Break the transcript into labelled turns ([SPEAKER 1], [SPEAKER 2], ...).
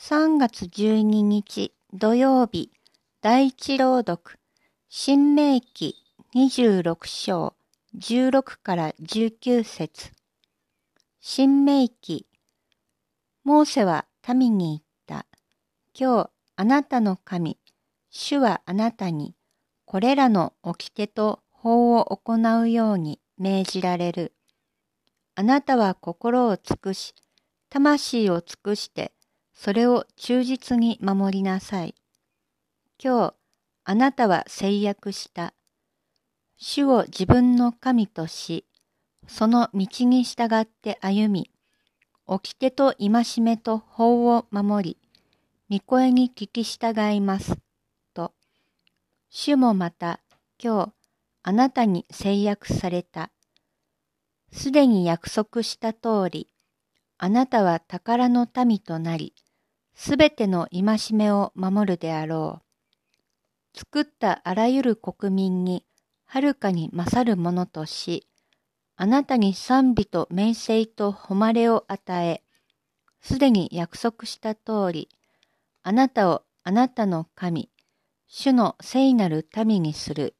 [SPEAKER 1] 3月12日土曜日第一朗読新明記26章16から19節新明記モーセは民に言った。今日あなたの神、主はあなたにこれらの掟と法を行うように命じられる。あなたは心を尽くし、魂を尽くしてそれを忠実に守りなさい。今日、あなたは制約した。主を自分の神とし、その道に従って歩み、掟と戒めと法を守り、御声に聞き従います。と、主もまた今日あなたに制約された。すでに約束した通り、あなたは宝の民となり、すべての戒めを守るであろう。作ったあらゆる国民にはるかに勝るものとし、あなたに賛美と名声と誉れを与え、すでに約束した通り、あなたをあなたの神、主の聖なる民にする。